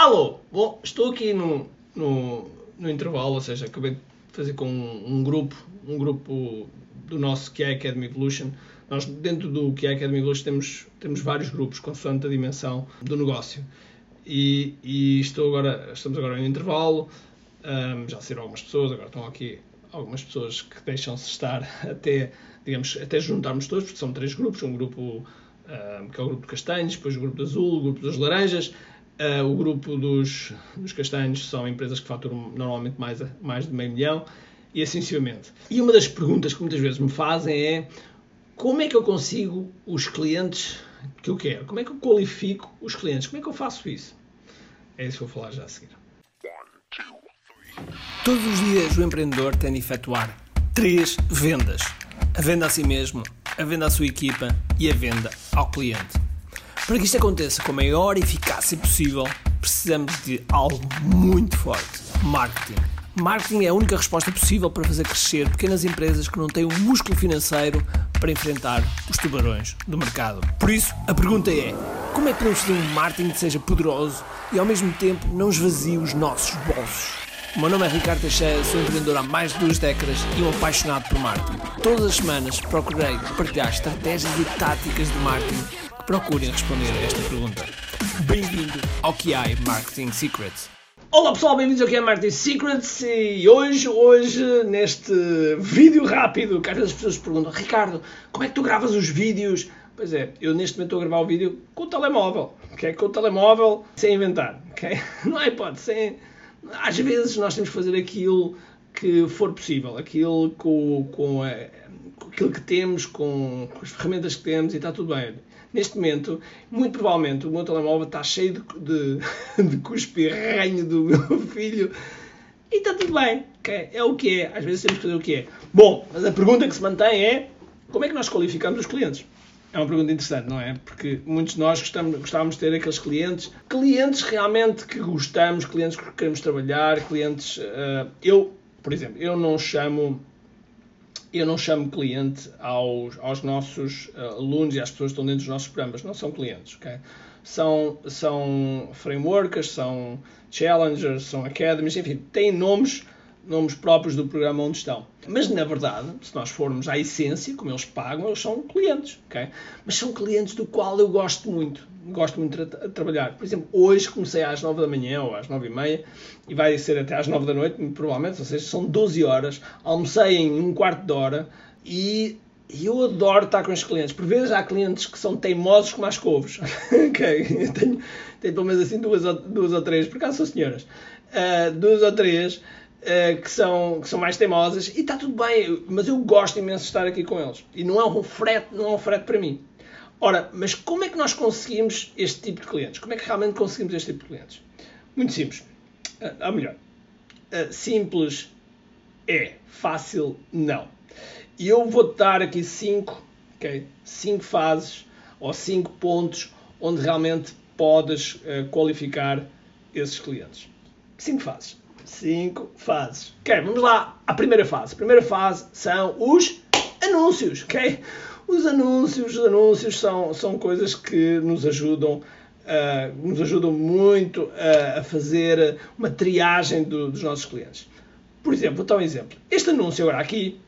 Alô! Bom, estou aqui no, no, no intervalo, ou seja, acabei de fazer com um, um grupo, um grupo do nosso QI Academy Evolution. Nós, dentro do QI Academy Evolution, temos, temos vários grupos, consoante a dimensão do negócio. E, e estou agora, estamos agora em intervalo, um, já saíram algumas pessoas, agora estão aqui algumas pessoas que deixam-se estar até, digamos, até juntarmos todos, porque são três grupos, um grupo um, que é o grupo de castanhos, depois o grupo de azul, o grupo das laranjas, Uh, o grupo dos, dos castanhos são empresas que faturam normalmente mais, mais de meio milhão e assim sucessivamente. E uma das perguntas que muitas vezes me fazem é como é que eu consigo os clientes que eu quero? Como é que eu qualifico os clientes? Como é que eu faço isso? É isso que eu vou falar já a seguir. Todos os dias o empreendedor tem de efetuar três vendas: a venda a si mesmo, a venda à sua equipa e a venda ao cliente. Para que isto aconteça com a maior eficácia possível, precisamos de algo muito forte: marketing. Marketing é a única resposta possível para fazer crescer pequenas empresas que não têm um músculo financeiro para enfrentar os tubarões do mercado. Por isso, a pergunta é: como é que podemos fazer um marketing que seja poderoso e ao mesmo tempo não esvazie os nossos bolsos? O meu nome é Ricardo Teixeira, sou empreendedor há mais de duas décadas e um apaixonado por marketing. Todas as semanas procurei partilhar estratégias e táticas de marketing procurem responder a esta pergunta. Bem-vindo ao QI Marketing Secrets. Olá pessoal, bem-vindos ao QI Marketing Secrets e hoje, hoje, neste vídeo rápido, que às vezes as pessoas perguntam Ricardo, como é que tu gravas os vídeos? Pois é, eu neste momento estou a gravar o vídeo com o telemóvel, ok? Com o telemóvel, sem inventar, ok? Não há hipótese, sem... Às vezes nós temos que fazer aquilo que for possível, aquilo com, com, a, com aquilo que temos, com, com as ferramentas que temos e está tudo bem. Neste momento, muito provavelmente, o meu telemóvel está cheio de, de, de cuspe ranho do meu filho e está tudo bem. É o que é. Às vezes temos que fazer o que é. Bom, mas a pergunta que se mantém é como é que nós qualificamos os clientes? É uma pergunta interessante, não é? Porque muitos de nós gostamos, gostávamos de ter aqueles clientes, clientes realmente que gostamos, clientes que queremos trabalhar, clientes. Uh, eu, por exemplo, eu não chamo eu não chamo cliente aos, aos nossos uh, alunos e às pessoas que estão dentro dos nossos programas. Não são clientes, ok? São, são frameworkers, são challengers, são academies, enfim, têm nomes nomes próprios do programa onde estão. Mas, na verdade, se nós formos à essência, como eles pagam, eles são clientes, ok? Mas são clientes do qual eu gosto muito. Gosto muito de tra trabalhar. Por exemplo, hoje comecei às 9 da manhã ou às 9 e meia e vai ser até às 9 da noite, provavelmente, ou seja, são 12 horas. Almocei em um quarto de hora e e eu adoro estar com os clientes. Por vezes há clientes que são teimosos como as couves. ok? Tenho, tenho pelo menos assim duas ou, duas ou três, por acaso são senhoras. Uh, duas ou três Uh, que, são, que são mais teimosas e está tudo bem, mas eu gosto imenso de estar aqui com eles. E não é um frete, não é um frete para mim. Ora, mas como é que nós conseguimos este tipo de clientes? Como é que realmente conseguimos este tipo de clientes? Muito simples. Uh, ou melhor, uh, simples é, fácil não. E eu vou dar aqui cinco, okay, cinco fases ou cinco pontos onde realmente podes uh, qualificar esses clientes. Cinco fases. Cinco fases. Ok, vamos lá à primeira fase. A primeira fase são os anúncios, ok? Os anúncios, os anúncios são, são coisas que nos ajudam Uh, nos ajudam muito uh, a fazer uma triagem do, dos nossos clientes. Por exemplo, vou dar um exemplo. Este anúncio agora aqui,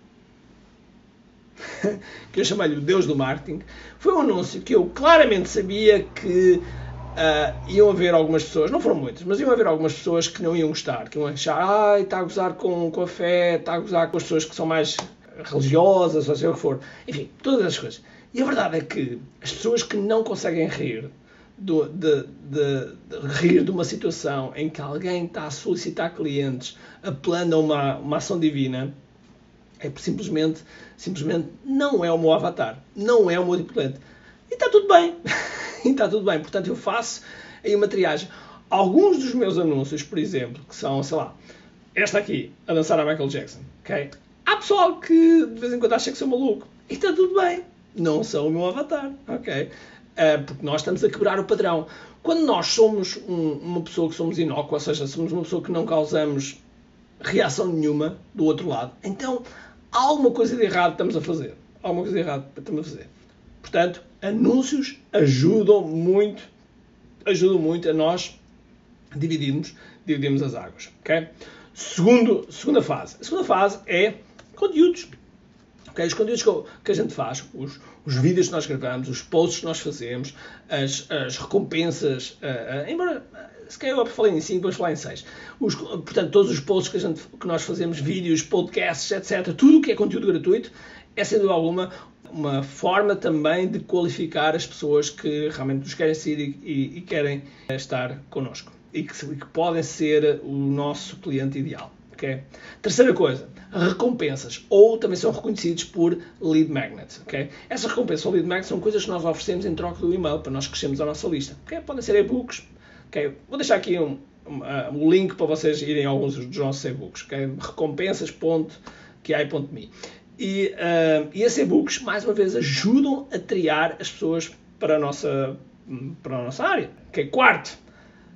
que eu chamei-lhe o Deus do Marketing, foi um anúncio que eu claramente sabia que Uh, iam haver algumas pessoas, não foram muitas, mas iam haver algumas pessoas que não iam gostar, que iam achar, ai, está a gozar com, com a fé, está a gozar com as pessoas que são mais religiosas, ou seja o que for. Enfim, todas essas coisas. E a verdade é que as pessoas que não conseguem rir do, de, de, de, rir de uma situação em que alguém está a solicitar clientes apelando a uma, uma ação divina, é simplesmente, simplesmente não é o meu avatar, não é o meu diploente. E está tudo bem. e está tudo bem. Portanto, eu faço aí uma triagem. Alguns dos meus anúncios, por exemplo, que são, sei lá, esta aqui, a dançar a Michael Jackson, ok? Há pessoal que de vez em quando acha que sou maluco. E está tudo bem. Não sou o meu avatar, ok? Uh, porque nós estamos a quebrar o padrão. Quando nós somos um, uma pessoa que somos inócua, ou seja, somos uma pessoa que não causamos reação nenhuma do outro lado, então há alguma coisa de errado que estamos a fazer. Há alguma coisa de errado que estamos a fazer. Portanto, anúncios ajudam muito, ajudam muito a nós dividimos, dividimos as águas. Okay? Segundo, segunda fase. A segunda fase é conteúdos. Okay? Os conteúdos que a gente faz, os, os vídeos que nós gravamos, os posts que nós fazemos, as, as recompensas, uh, uh, embora se calhar eu falei em 5, depois falar em 6. Portanto, todos os posts que, a gente, que nós fazemos, vídeos, podcasts, etc., tudo o que é conteúdo gratuito, é sem dúvida alguma uma forma também de qualificar as pessoas que realmente nos querem seguir e, e, querem estar connosco e que, que, podem ser o nosso cliente ideal. Okay? Terceira coisa, recompensas, ou também são reconhecidos por lead magnets. Okay? Essas recompensas ou lead magnets são coisas que nós oferecemos em troca do e-mail para nós crescermos a nossa lista. Okay? Podem ser e-books. Okay? Vou deixar aqui um, um, um, link para vocês irem a alguns dos nossos e-books. Okay? Recompensas.ki.me e, uh, e esses e-books, mais uma vez, ajudam a triar as pessoas para a nossa, para a nossa área. Okay? Quarto,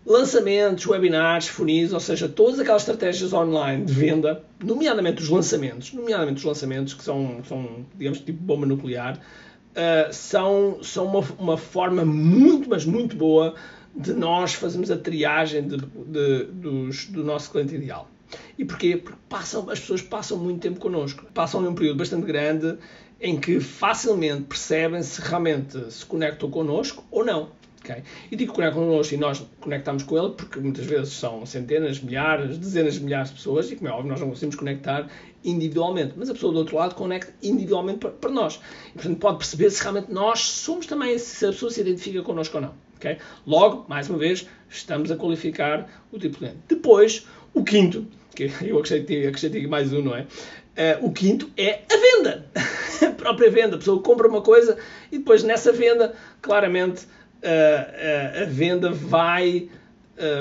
lançamentos, webinars, funis, ou seja, todas aquelas estratégias online de venda, nomeadamente os lançamentos, nomeadamente os lançamentos que são, são digamos, tipo bomba nuclear, uh, são, são uma, uma forma muito, mas muito boa de nós fazermos a triagem de, de, dos, do nosso cliente ideal. E porquê? Porque passam, as pessoas passam muito tempo connosco. Passam num período bastante grande em que facilmente percebem se realmente se conectam connosco ou não. Okay? E digo conectam connosco e nós conectamos com ele porque muitas vezes são centenas, milhares, dezenas de milhares de pessoas e, como é óbvio, nós não conseguimos conectar individualmente. Mas a pessoa do outro lado conecta individualmente para, para nós. E, portanto, pode perceber se realmente nós somos também, se a pessoa se identifica connosco ou não. Okay? Logo, mais uma vez, estamos a qualificar o tipo de cliente. Depois, o quinto, que eu acrescentei, acrescentei mais um, não é? Uh, o quinto é a venda. a própria venda. A pessoa compra uma coisa e depois nessa venda, claramente, uh, uh, a venda vai,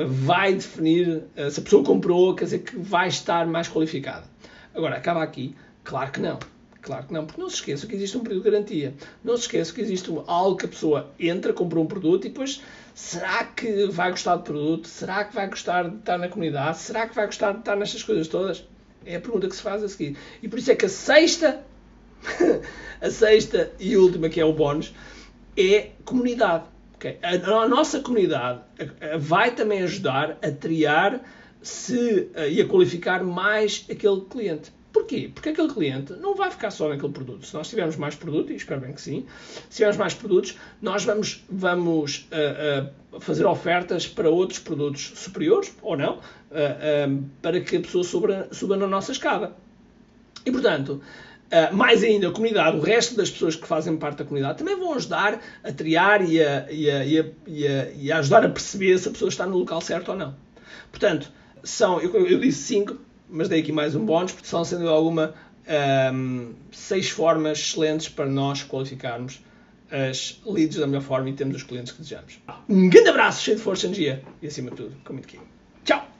vai definir se a pessoa comprou, quer dizer que vai estar mais qualificada. Agora, acaba aqui? Claro que não. Claro que não, porque não se esqueça que existe um período de garantia. Não se esqueça que existe algo que a pessoa entra, compra um produto e depois será que vai gostar do produto? Será que vai gostar de estar na comunidade? Será que vai gostar de estar nestas coisas todas? É a pergunta que se faz a seguir. E por isso é que a sexta, a sexta e última, que é o bónus, é comunidade. Okay? A, a, nossa comunidade vai também ajudar a triar se, e a qualificar mais aquele cliente. Porquê? Porque aquele cliente não vai ficar só naquele produto. Se nós tivermos mais produto, e espero bem que sim, se tivermos mais produtos, nós vamos, vamos uh, uh, fazer ofertas para outros produtos superiores, ou não, uh, para que a pessoa suba, suba na nossa escada. E, portanto, Uh, mais ainda, a comunidade, o resto das pessoas que fazem parte da comunidade também vão ajudar a triar e a, e a, e a, e a ajudar a perceber se a pessoa está no local certo ou não. Portanto, são, eu, eu disse cinco, mas dei aqui mais um bónus, porque são sendo alguma um, seis formas excelentes para nós qualificarmos as leads da melhor forma e termos os clientes que desejamos. Um grande abraço, cheio de força, energia e acima de tudo, com muito aqui. Tchau!